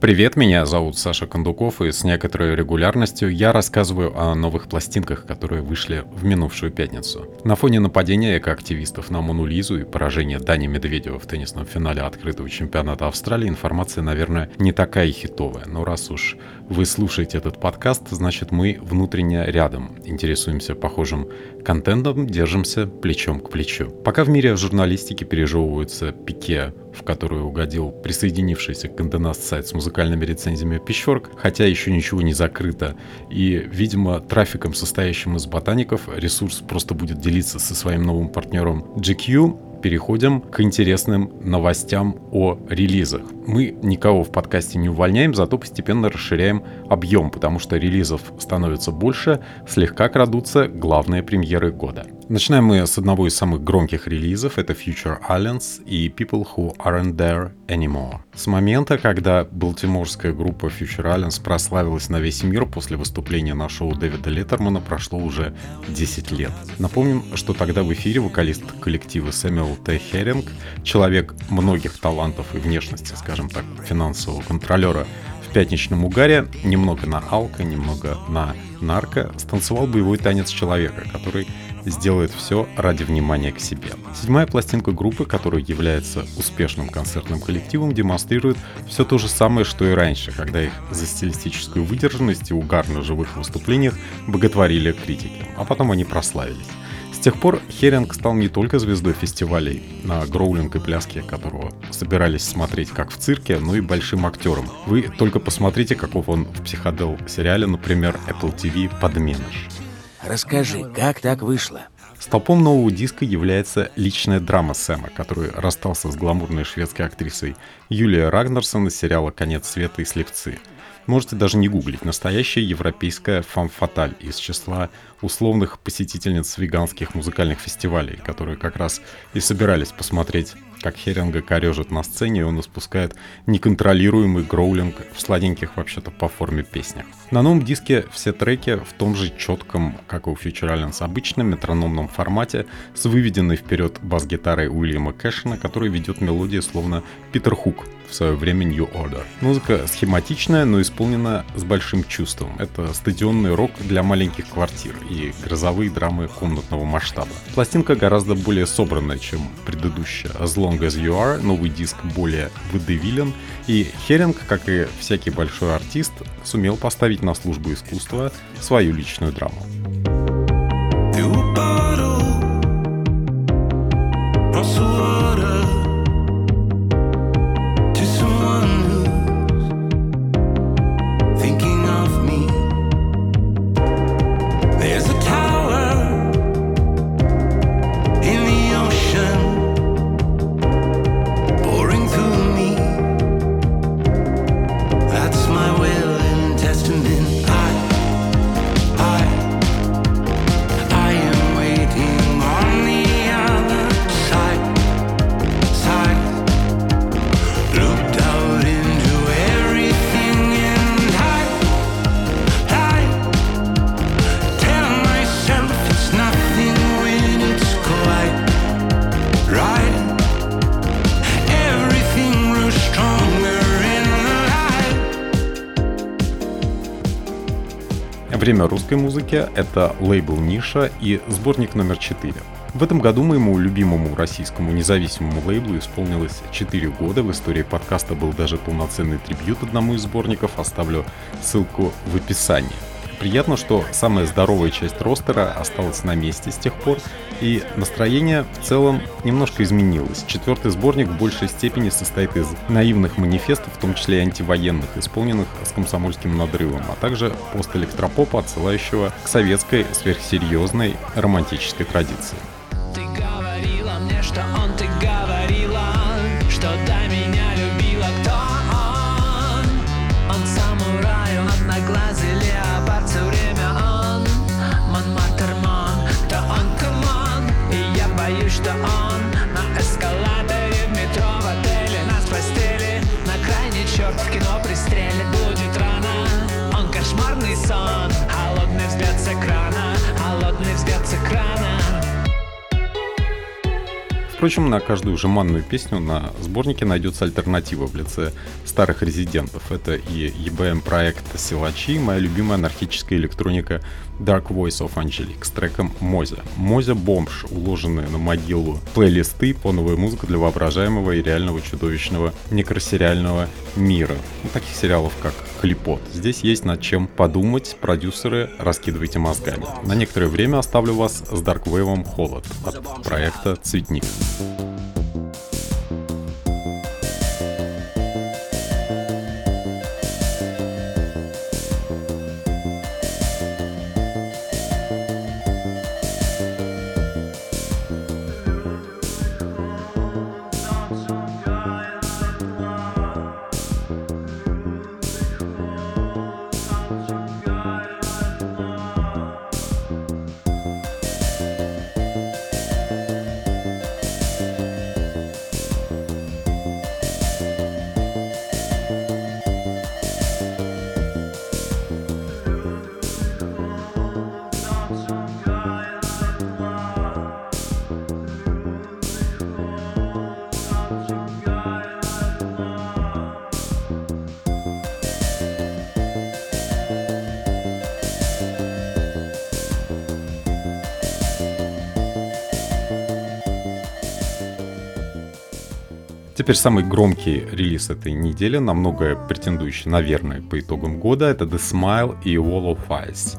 Привет, меня зовут Саша Кондуков, и с некоторой регулярностью я рассказываю о новых пластинках, которые вышли в минувшую пятницу. На фоне нападения экоактивистов на Мону Лизу и поражения Дани Медведева в теннисном финале открытого чемпионата Австралии информация, наверное, не такая хитовая, но раз уж вы слушаете этот подкаст, значит мы внутренне рядом, интересуемся похожим контентом, держимся плечом к плечу. Пока в мире журналистики пережевываются пике в которую угодил присоединившийся к Конденast сайт с музыкальными рецензиями Пищорк, хотя еще ничего не закрыто. И, видимо, трафиком, состоящим из ботаников, ресурс просто будет делиться со своим новым партнером GQ, переходим к интересным новостям о релизах. Мы никого в подкасте не увольняем, зато постепенно расширяем объем, потому что релизов становится больше, слегка крадутся главные премьеры года. Начинаем мы с одного из самых громких релизов, это Future Islands и People Who Aren't There Anymore. С момента, когда балтиморская группа Future Islands прославилась на весь мир после выступления на шоу Дэвида Леттермана, прошло уже 10 лет. Напомним, что тогда в эфире вокалист коллектива Сэмюэл Т. Херинг, человек многих талантов и внешности, скажем так, финансового контролера, в пятничном угаре, немного на алко, немного на нарко, станцевал боевой танец человека, который сделает все ради внимания к себе. Седьмая пластинка группы, которая является успешным концертным коллективом, демонстрирует все то же самое, что и раньше, когда их за стилистическую выдержанность и угар на живых выступлениях боготворили критики, а потом они прославились. С тех пор Херинг стал не только звездой фестивалей, на гроулинг и пляске которого собирались смотреть как в цирке, но и большим актером. Вы только посмотрите, каков он в психодел сериале, например, Apple TV «Подменыш». Расскажи, как так вышло? Столпом нового диска является личная драма Сэма, который расстался с гламурной шведской актрисой Юлией Рагнарсон из сериала «Конец света» и «Слепцы». Можете даже не гуглить. Настоящая европейская фам-фаталь из числа условных посетительниц веганских музыкальных фестивалей, которые как раз и собирались посмотреть как Херинга корежит на сцене, и он испускает неконтролируемый гроулинг в сладеньких вообще-то по форме песнях. На новом диске все треки в том же четком, как и у Future Islands, обычном метрономном формате с выведенной вперед бас-гитарой Уильяма Кэшена, который ведет мелодии словно Питер Хук в свое время New Order. Музыка схематичная, но исполнена с большим чувством. Это стадионный рок для маленьких квартир и грозовые драмы комнатного масштаба. Пластинка гораздо более собранная, чем предыдущая. As Long As You Are, новый диск более выдавилен, и Херинг, как и всякий большой артист, сумел поставить на службу искусства свою личную драму. Время русской музыки — это лейбл «Ниша» и сборник номер 4. В этом году моему любимому российскому независимому лейблу исполнилось 4 года. В истории подкаста был даже полноценный трибют одному из сборников. Оставлю ссылку в описании. Приятно, что самая здоровая часть ростера осталась на месте с тех пор, и настроение в целом немножко изменилось. Четвертый сборник в большей степени состоит из наивных манифестов, в том числе и антивоенных, исполненных с комсомольским надрывом, а также постэлектропопа, отсылающего к советской сверхсерьезной романтической традиции. Ты говорила мне, что он, ты Впрочем, на каждую жеманную песню на сборнике найдется альтернатива в лице старых резидентов. Это и EBM проект Силачи, моя любимая анархическая электроника Dark Voice of Angelique с треком Мозя. Мозя бомж, уложенные на могилу плейлисты по новой музыке для воображаемого и реального чудовищного некросериального мира. Ну, таких сериалов, как Клипот. Здесь есть над чем подумать, продюсеры, раскидывайте мозгами. На некоторое время оставлю вас с Dark Wave Холод от проекта Цветник. Теперь самый громкий релиз этой недели, намного претендующий, наверное, по итогам года, это The Smile и Wall of Ice.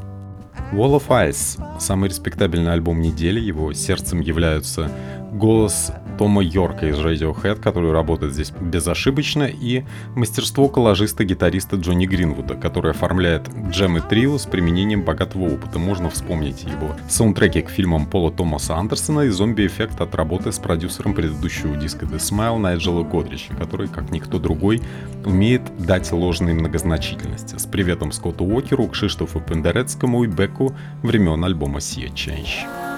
Wall of Ice – самый респектабельный альбом недели, его сердцем являются голос Тома Йорка из Radiohead, который работает здесь безошибочно, и мастерство коллажиста-гитариста Джонни Гринвуда, который оформляет джемы трио с применением богатого опыта. Можно вспомнить его саундтреки к фильмам Пола Томаса Андерсона и зомби-эффект от работы с продюсером предыдущего диска The Smile Найджела Годрича, который, как никто другой, умеет дать ложные многозначительности. С приветом Скотту Уокеру, Кшиштофу Пендерецкому и Беку времен альбома Sea Change.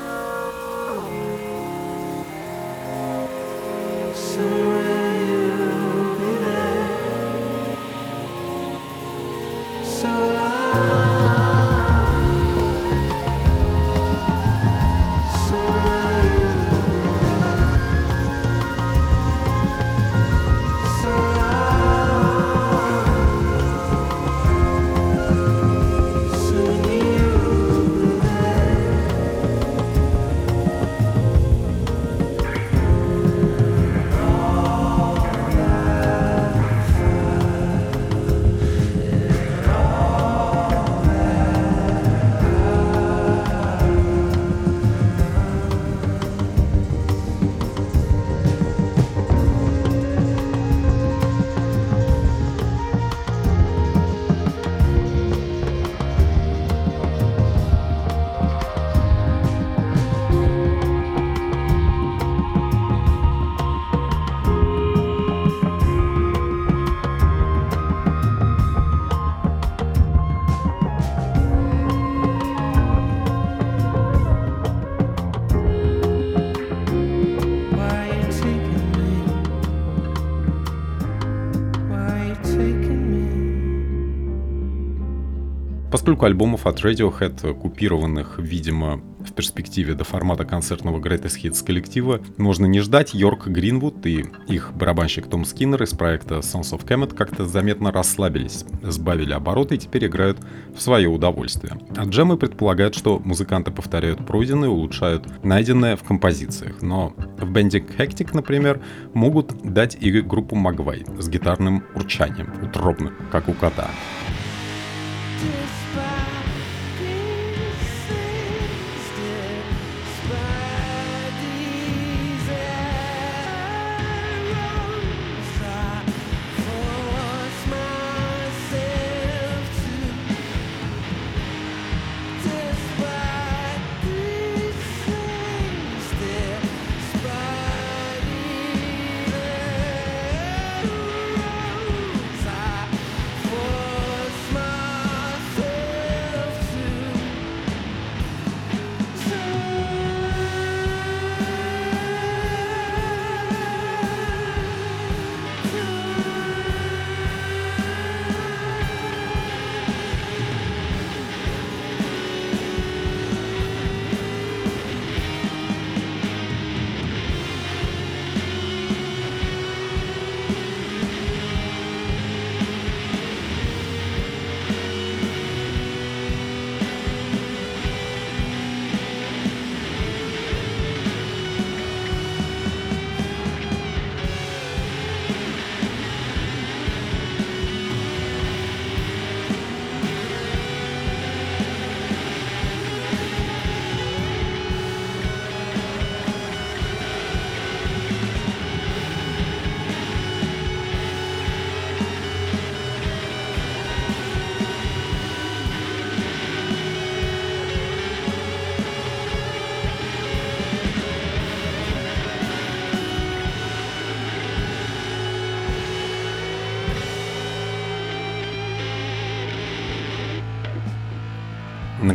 Поскольку альбомов от Radiohead, купированных, видимо, в перспективе до формата концертного Greatest Hits коллектива, можно не ждать, Йорк Гринвуд и их барабанщик Том Скиннер из проекта Sons of Kemet как-то заметно расслабились, сбавили обороты и теперь играют в свое удовольствие. А джемы предполагают, что музыканты повторяют пройденное, улучшают найденное в композициях, но в бенде Hectic, например, могут дать и группу Магвай с гитарным урчанием, утробным, как у кота.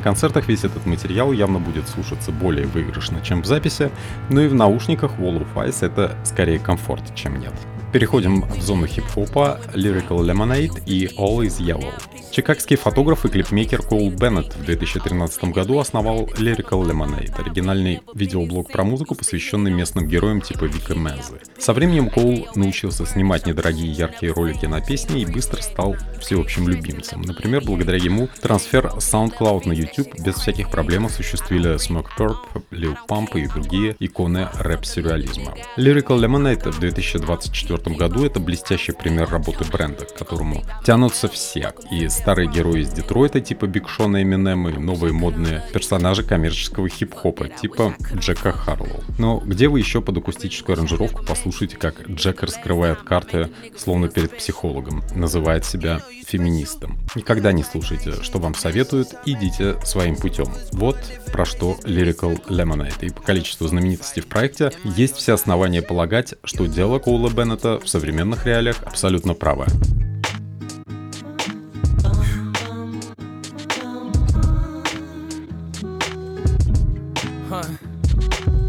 Концертах весь этот материал явно будет слушаться более выигрышно, чем в записи, но и в наушниках Wall of Ice это скорее комфорт, чем нет. Переходим в зону хип-хопа Lyrical Lemonade и All is Yellow. Чикагский фотограф и клипмейкер Коул Беннет в 2013 году основал Lyrical Lemonade, оригинальный видеоблог про музыку, посвященный местным героям типа Вика Мезы. Со временем Коул научился снимать недорогие яркие ролики на песни и быстро стал всеобщим любимцем. Например, благодаря ему трансфер SoundCloud на YouTube без всяких проблем осуществили Smoke Purp, Lil Pump и другие иконы рэп-сюрреализма. Lyrical Lemonade в 2024 году это блестящий пример работы бренда, к которому тянутся все. И старые герои из Детройта типа Биг Шона и Эминема и новые модные персонажи коммерческого хип-хопа типа Джека Харлоу. Но где вы еще под акустическую аранжировку послушаете, как Джек раскрывает карты, словно перед психологом, называет себя феминистом. Никогда не слушайте, что вам советуют, идите своим путем. Вот про что Lyrical Lemonade. И по количеству знаменитостей в проекте есть все основания полагать, что дело Коула Беннета в современных реалиях абсолютно правое.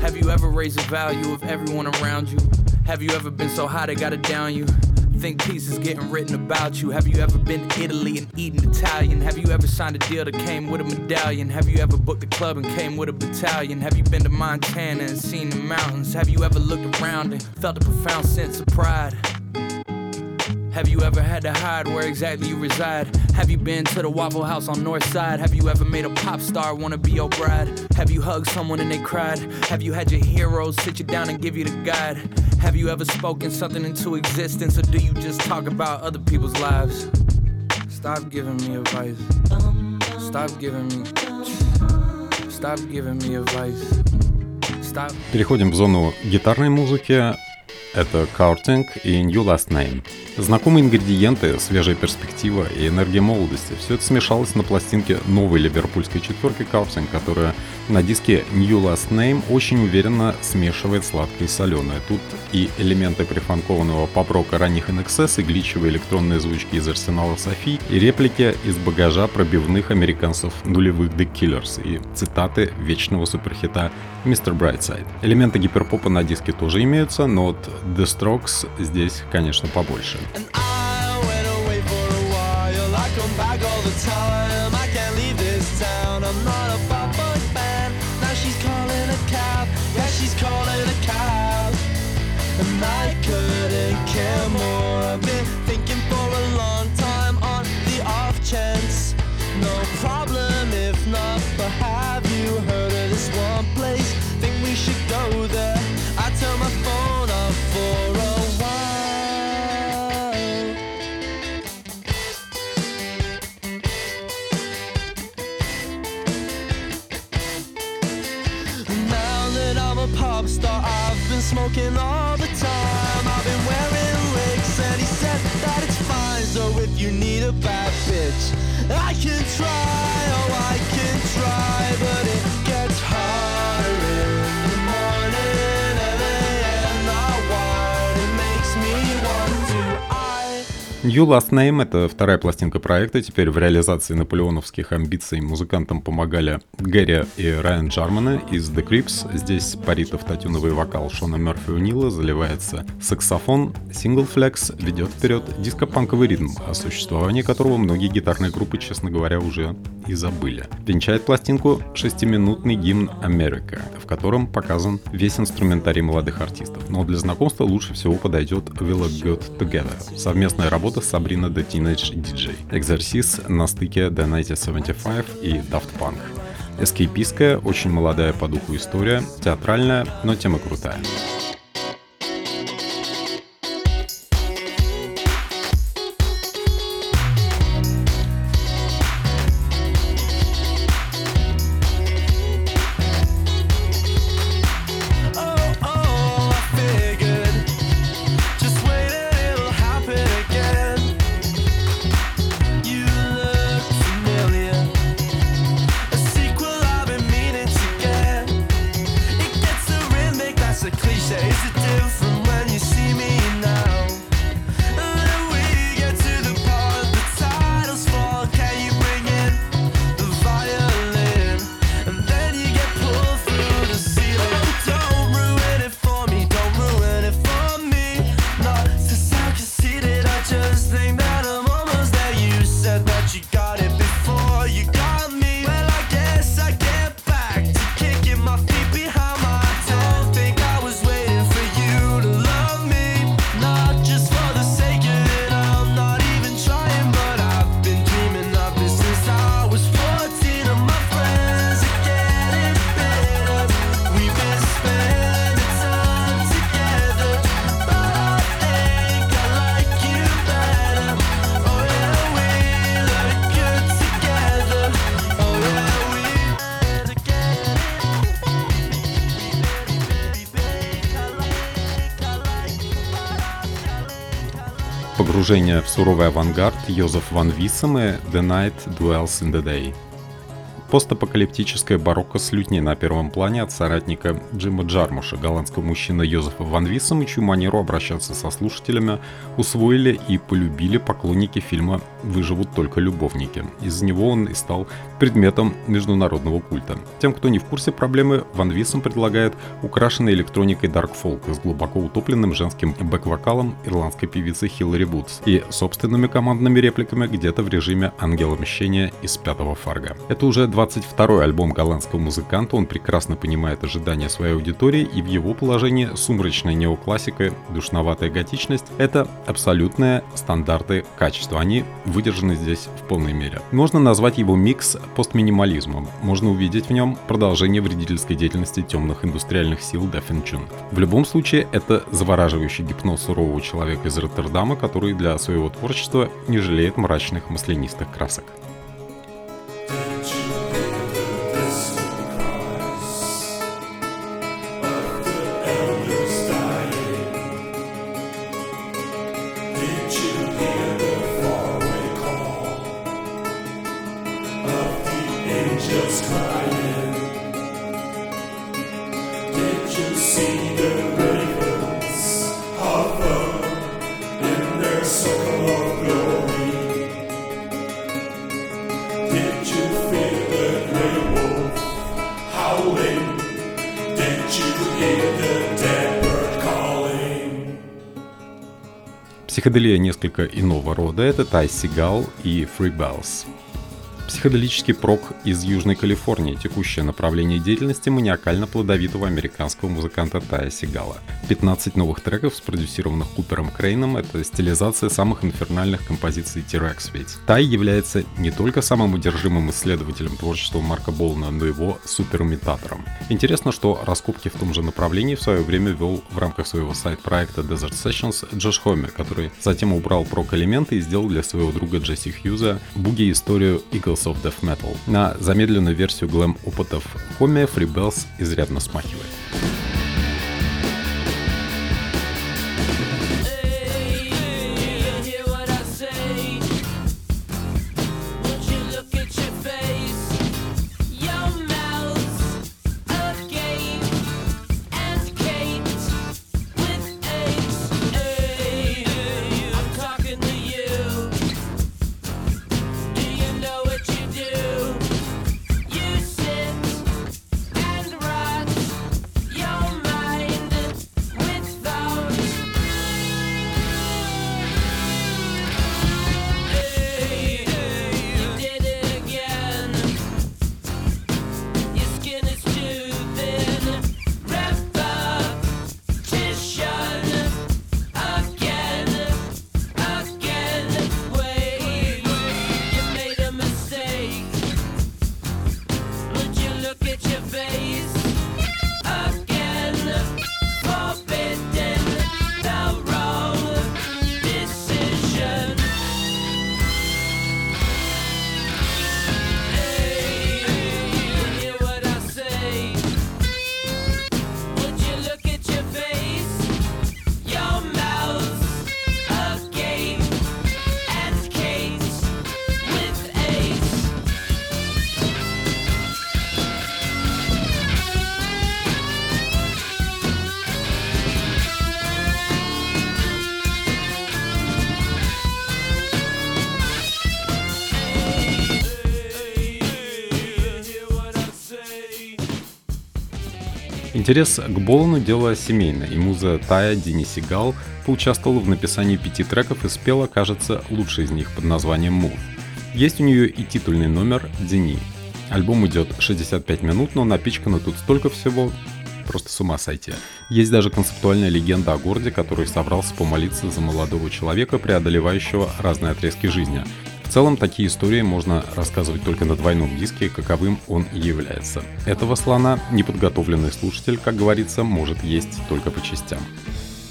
Have you ever raised the value of everyone around you? Have you ever been so high they gotta down you? Think pieces getting written about you. Have you ever been to Italy and eaten Italian? Have you ever signed a deal that came with a medallion? Have you ever booked a club and came with a battalion? Have you been to Montana and seen the mountains? Have you ever looked around and felt a profound sense of pride? Have you ever had to hide where exactly you reside? Have you been to the Waffle House on North Side? Have you ever made a pop star wanna be your bride? Have you hugged someone and they cried? Have you had your heroes sit you down and give you the guide? Have you ever spoken something into existence or do you just talk about other people's lives? Stop giving me advice. Stop giving me. Stop giving me advice. Stop. Переходим в зону гитарной музыки. Это Courting и New Last Name. Знакомые ингредиенты, свежая перспектива и энергия молодости – все это смешалось на пластинке новой ливерпульской четверки Courting, которая на диске New Last Name очень уверенно смешивает сладкое и соленое. Тут и элементы прифанкованного поп-рока ранних NXS, и гличевые электронные звучки из арсенала Софи, и реплики из багажа пробивных американцев нулевых The Killers, и цитаты вечного суперхита Mr. Brightside. Элементы гиперпопа на диске тоже имеются, но вот The Strokes здесь, конечно, побольше. And I try. New Last Name — это вторая пластинка проекта. Теперь в реализации наполеоновских амбиций музыкантам помогали Гэри и Райан Джарманы из The Crips. Здесь парит автотюновый вокал Шона Мерфи Унила, заливается саксофон. Сингл Flex ведет вперед диско-панковый ритм, о существовании которого многие гитарные группы, честно говоря, уже и забыли. Венчает пластинку шестиминутный гимн Америка, в котором показан весь инструментарий молодых артистов. Но для знакомства лучше всего подойдет It Good Together. Совместная работа с Sabrina the Teenage DJ. Экзерсис на стыке The 1975 и Daft Punk. Эскейпистская, очень молодая по духу история, театральная, но тема крутая. Погружение в суровый авангард Йозеф Ван Виссем и The Night Dwells in the Day. Постапокалиптическое барокко с лютней на первом плане от соратника Джима Джармуша, голландского мужчины Йозефа Ван Виссом, чью манеру обращаться со слушателями усвоили и полюбили поклонники фильма «Выживут только любовники». Из-за него он и стал предметом международного культа. Тем, кто не в курсе проблемы, Ван Виссом предлагает украшенный электроникой Dark Folk с глубоко утопленным женским бэк-вокалом ирландской певицы Хиллари Вудс и собственными командными репликами где-то в режиме «Ангела мщения» из пятого фарга. Это уже 22-й альбом голландского музыканта, он прекрасно понимает ожидания своей аудитории, и в его положении сумрачная неоклассика, душноватая готичность — это абсолютные стандарты качества. Они выдержаны здесь в полной мере. Можно назвать его микс постминимализмом. Можно увидеть в нем продолжение вредительской деятельности темных индустриальных сил Даффинчун. В любом случае, это завораживающий гипноз сурового человека из Роттердама, который для своего творчества не жалеет мрачных маслянистых красок. Психоделия несколько иного рода — это Тай Сигал и Free. Психоделический прок из Южной Калифорнии, текущее направление деятельности маниакально-плодовитого американского музыканта Тая Сигала. 15 новых треков, спродюсированных Купером Крейном, это стилизация самых инфернальных композиций T-Rex ведь. Тай является не только самым удержимым исследователем творчества Марка Болна, но и его суперимитатором. Интересно, что раскопки в том же направлении в свое время вел в рамках своего сайт-проекта Desert Sessions Джош Хомер, который затем убрал прок-элементы и сделал для своего друга Джесси Хьюза буги-историю Eagles Eagles of Death Metal. На замедленную версию глэм-опытов Хоми Free Bells изрядно смахивает. Интерес к Болану – дело семейное, и муза Тая Дини Сигал поучаствовала в написании пяти треков и спела, кажется, лучший из них под названием «Move». Есть у нее и титульный номер «Дини». Альбом идет 65 минут, но напичкано тут столько всего, просто с ума сойти. Есть даже концептуальная легенда о городе, который собрался помолиться за молодого человека, преодолевающего разные отрезки жизни. В целом, такие истории можно рассказывать только на двойном диске, каковым он и является. Этого слона неподготовленный слушатель, как говорится, может есть только по частям.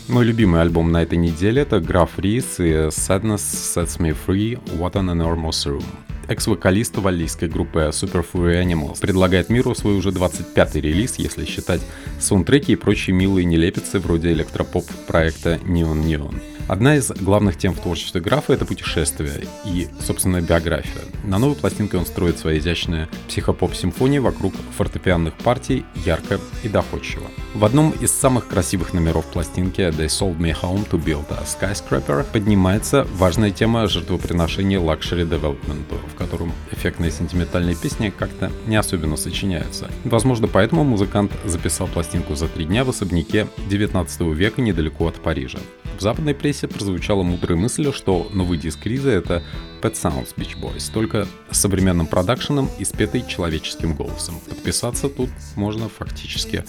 Мой любимый альбом на этой неделе это Граф Рис и Sadness Sets Me Free What an Enormous Room. Экс-вокалист валлийской группы Super Fury Animals предлагает миру свой уже 25-й релиз, если считать саундтреки и прочие милые нелепицы вроде электропоп проекта Neon Neon. Одна из главных тем в творчестве графа — это путешествие и, собственная биография. На новой пластинке он строит свои изящные психопоп-симфонии вокруг фортепианных партий ярко и доходчиво. В одном из самых красивых номеров пластинки «They sold me home to build a skyscraper» поднимается важная тема жертвоприношения luxury development, в котором эффектные сентиментальные песни как-то не особенно сочиняются. Возможно, поэтому музыкант записал пластинку за три дня в особняке 19 века недалеко от Парижа. В западной прессе прозвучала мудрая мысль, что новый диск Риза — это Pet Sounds Beach Boys, только с современным продакшеном и спетой человеческим голосом. Подписаться тут можно фактически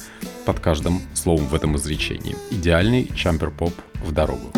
под каждым словом в этом изречении. Идеальный чампер-поп в дорогу.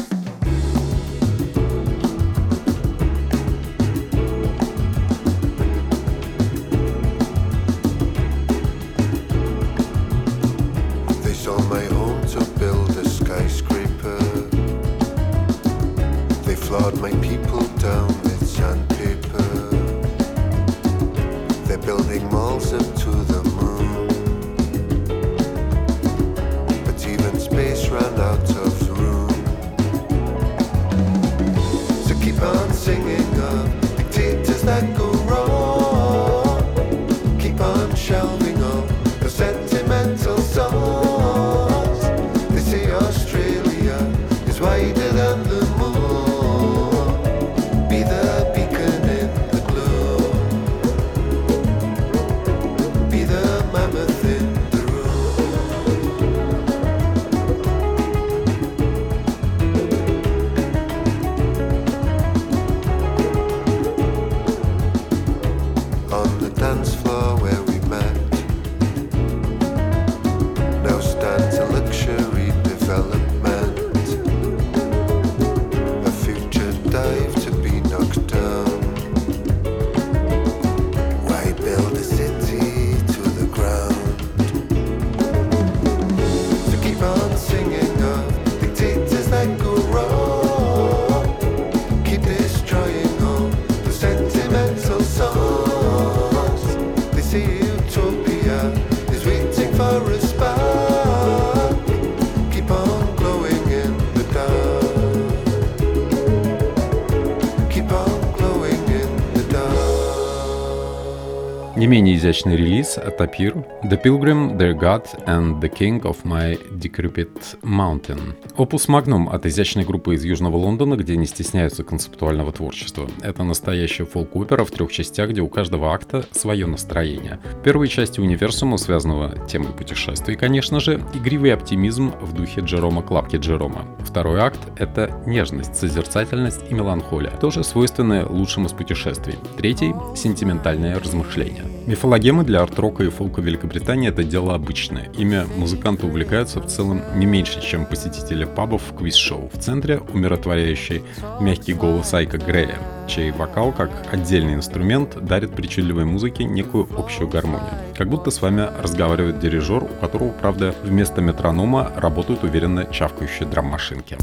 Изящный релиз от Tapir The Pilgrim, Their God and the King of My Decrepit Mountain. Опус Magnum от изящной группы из Южного Лондона, где не стесняются концептуального творчества. Это настоящая фолк-опера в трех частях, где у каждого акта свое настроение. В первой части универсума, связанного темой путешествий, конечно же, игривый оптимизм в духе Джерома Клапки Джерома. Второй акт — это нежность, созерцательность и меланхолия, тоже свойственные лучшим из путешествий. Третий — сентиментальное размышление. Мифологемы для арт-рока и фолка Великобритании — это дело обычное. Имя музыканта увлекаются в целом не меньше, чем посетители пабов в квиз-шоу. В центре умиротворяющий мягкий голос Айка Грея, чей вокал, как отдельный инструмент, дарит причудливой музыке некую общую гармонию. Как будто с вами разговаривает дирижер, у которого, правда, вместо метронома работают уверенно чавкающие драм-машинки.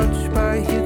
touched by you.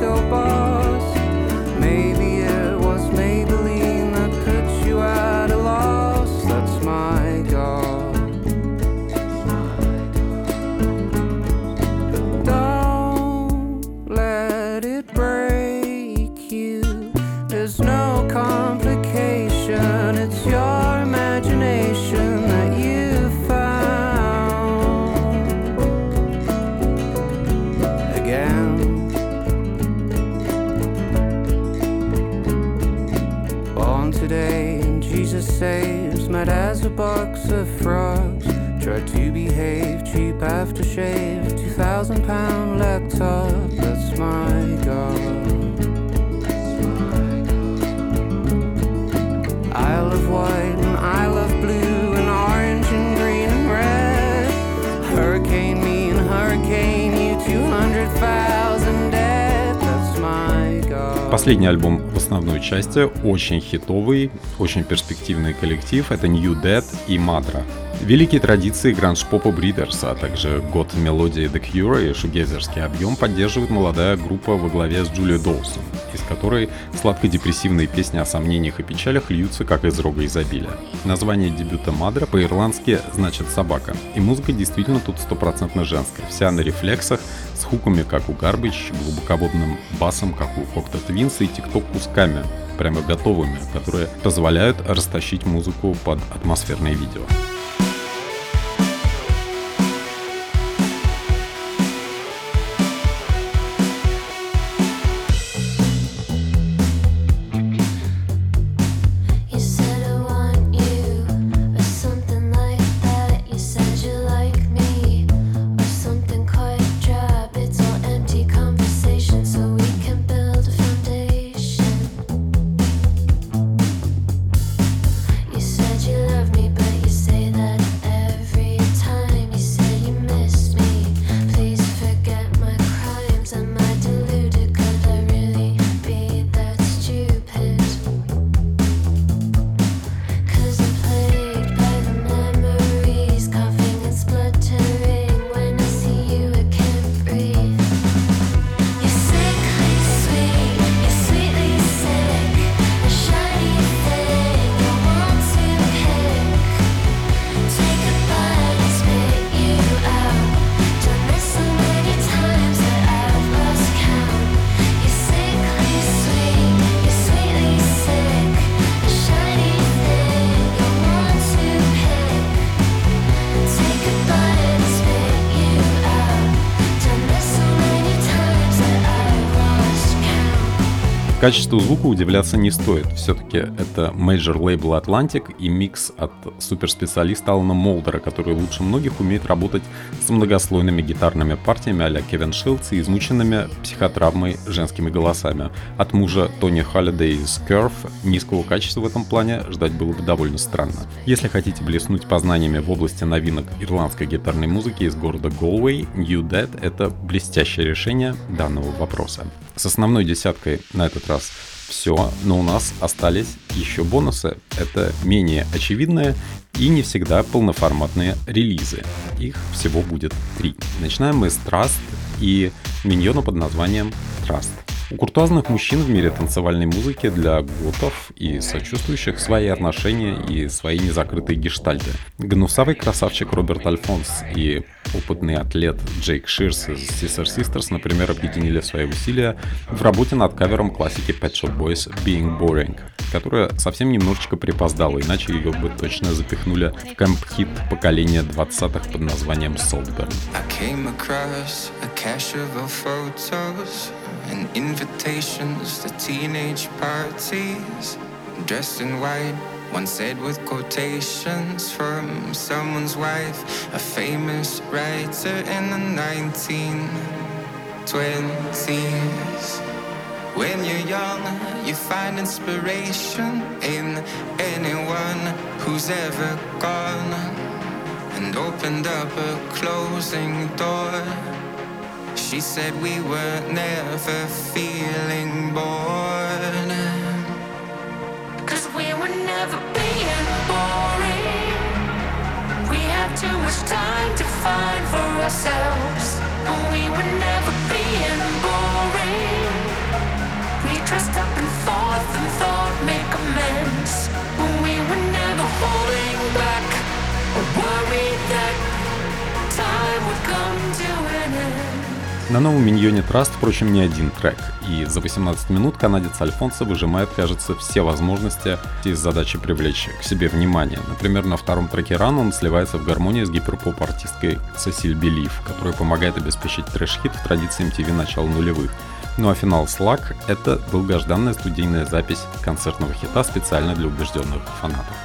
Последний альбом в основной части очень хитовый, очень перспективный коллектив. Это New Dead и Madra. Великие традиции гранж-попа Бридерса, а также год мелодии The Cure и шугезерский объем поддерживает молодая группа во главе с Джулией Доусон, из которой сладко-депрессивные песни о сомнениях и печалях льются как из рога изобилия. Название дебюта Мадра по-ирландски значит «собака», и музыка действительно тут стопроцентно женская, вся на рефлексах, с хуками, как у Garbage, глубоководным басом, как у Cocteau Twins и тикток кусками, прямо готовыми, которые позволяют растащить музыку под атмосферные видео. Качеству звука удивляться не стоит. Все-таки это major лейбл Atlantic и микс от суперспециалиста Алана Молдера, который лучше многих умеет работать с многослойными гитарными партиями а-ля Кевин Шилдс и измученными психотравмой женскими голосами. От мужа Тони Халлидей из Curve низкого качества в этом плане ждать было бы довольно странно. Если хотите блеснуть познаниями в области новинок ирландской гитарной музыки из города Galway, NewDad — это блестящее решение данного вопроса. С основной десяткой на этот раз все, но у нас остались еще бонусы. Это менее очевидные и не всегда полноформатные релизы. Их всего будет три. Начинаем мы с Trust и миньона под названием Trust. У куртуазных мужчин в мире танцевальной музыки для готов и сочувствующих свои отношения и свои незакрытые гештальты. Гнусавый красавчик Роберт Альфонс и опытный атлет Джейк Ширс из Sister Sisters, например, объединили свои усилия в работе над кавером классики Pet Shop Boys Being Boring, которая совсем немножечко припоздала, иначе ее бы точно запихнули в кэмп-хит поколения 20-х под названием Saltburn. I came across a cache of photos and invitations to teenage parties. Dressed in white, one said with quotations from someone's wife, a famous writer in the 1920s. When you're young, you find inspiration in anyone who's ever gone and opened up a closing door. She said we were never feeling bored. Cause we were never being boring. We had too much time to find for ourselves. And we were never being boring. We dressed up and forth and thought make amends. But we were never holding back or worried that time would come to an end. На новом миньоне Trust, впрочем, не один трек, и за 18 минут канадец Альфонсо выжимает, кажется, все возможности из задачи привлечь к себе внимание. Например, на втором треке Run он сливается в гармонии с гиперпоп-артисткой Сесиль Белив, которая помогает обеспечить трэш-хит в традиции MTV начала нулевых. Ну а финал Slack — это долгожданная студийная запись концертного хита специально для убежденных фанатов.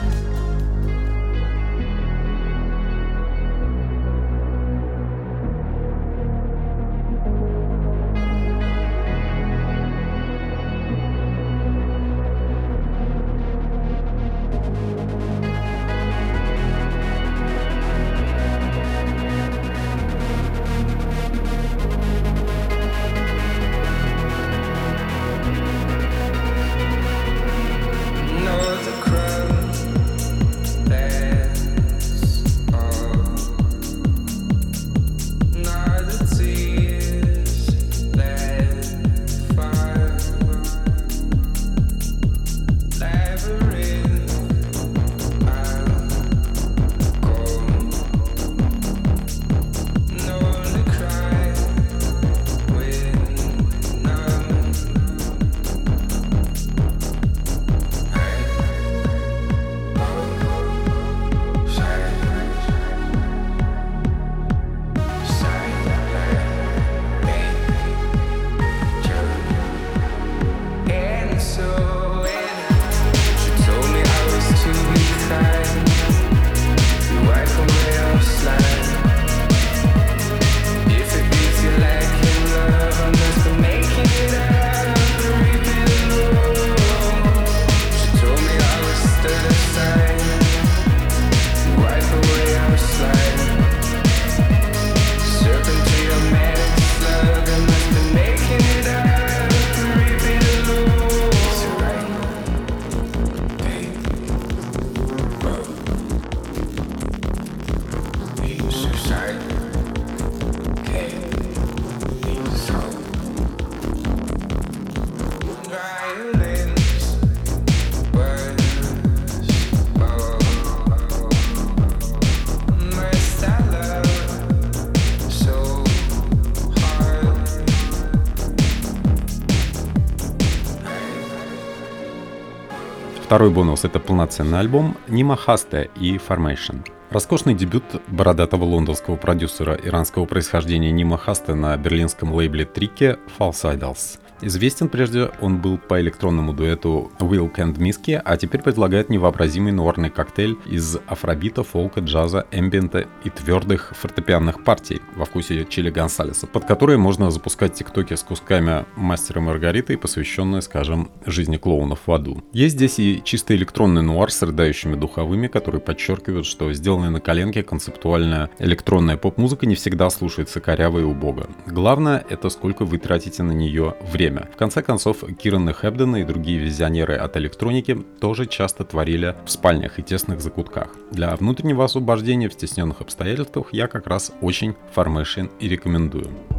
Второй бонус — это полноценный альбом Нима Хасте и Formation. Роскошный дебют бородатого лондонского продюсера иранского происхождения Нима Хаста на берлинском лейбле Трике False Idols. Известен прежде он был по электронному дуэту Wilk and Misky, а теперь предлагает невообразимый нуарный коктейль из афробита, фолка, джаза, эмбиента и твердых фортепианных партий во вкусе Чили Гонсалеса, под которые можно запускать тиктоки с кусками мастера Маргариты, посвященные, скажем, жизни клоунов в аду. Есть здесь и чисто электронный нуар с рыдающими духовыми, которые подчеркивают, что сделанная на коленке концептуальная электронная поп-музыка не всегда слушается коряво и убого. Главное — это сколько вы тратите на нее время. В конце концов, Киран и Хэбден и другие визионеры от электроники тоже часто творили в спальнях и тесных закутках. Для внутреннего освобождения в стесненных обстоятельствах я как раз очень Formation и рекомендую.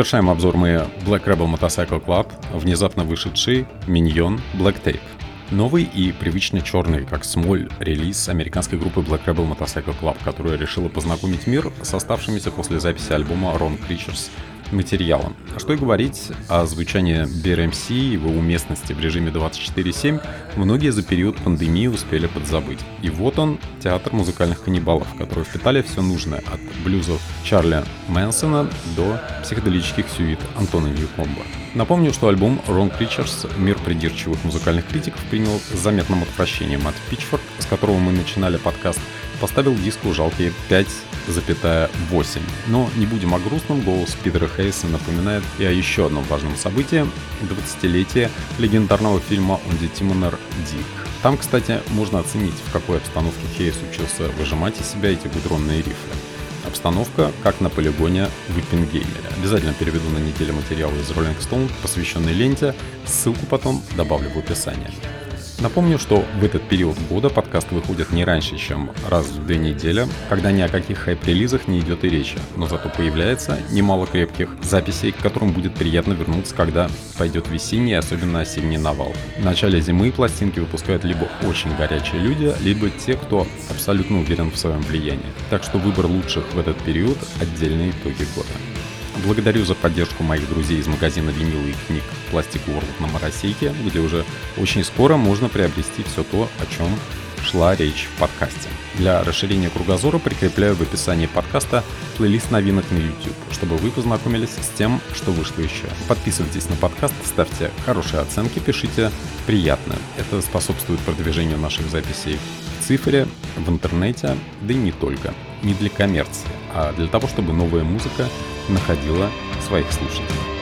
Завершаем обзор мы Black Rebel Motorcycle Club, внезапно вышедший Миньон Black Tape. Новый и привычно черный, как смоль, релиз американской группы Black Rebel Motorcycle Club, которая решила познакомить мир с оставшимися после записи альбома Ron Creatures материалом. А что и говорить о звучании BRMC и его уместности в режиме 24.7 многие за период пандемии успели подзабыть. И вот он, театр музыкальных каннибалов, которые впитали все нужное от блюзов Чарли Мэнсона до психоделических сюит Антона Ньюкомба. Напомню, что альбом Wrong Creatures мир придирчивых музыкальных критиков принял с заметным отвращением от Pitchfork, с которого мы начинали подкаст, поставил диску жалкие 5,8. Но не будем о грустном, голос Питера Хейса напоминает и о еще одном важном событии — 20-летие легендарного фильма «Онди Тимонер Дик». Там, кстати, можно оценить, в какой обстановке Хейс учился выжимать из себя эти гудронные рифы. Обстановка, как на полигоне в Иппенгеймере. Обязательно переведу на неделю материалы из Rolling Stone, посвященный ленте. Ссылку потом добавлю в описание. Напомню, что в этот период года подкасты выходят не раньше, чем раз в две недели, когда ни о каких хайп-релизах не идет и речи, но зато появляется немало крепких записей, к которым будет приятно вернуться, когда пойдет весенний, особенно осенний навал. В начале зимы пластинки выпускают либо очень горячие люди, либо те, кто абсолютно уверен в своем влиянии. Так что выбор лучших в этот период – отдельные итоги года. Благодарю за поддержку моих друзей из магазина винила и книг Plastic World на Моросейке, где уже очень скоро можно приобрести все то, о чем шла речь в подкасте. Для расширения кругозора прикрепляю в описании подкаста плейлист новинок на YouTube, чтобы вы познакомились с тем, что вышло еще. Подписывайтесь на подкаст, ставьте хорошие оценки, пишите приятно. Это способствует продвижению наших записей в цифре, в интернете, да и не только. Не для коммерции, а для того, чтобы новая музыка находила своих слушателей.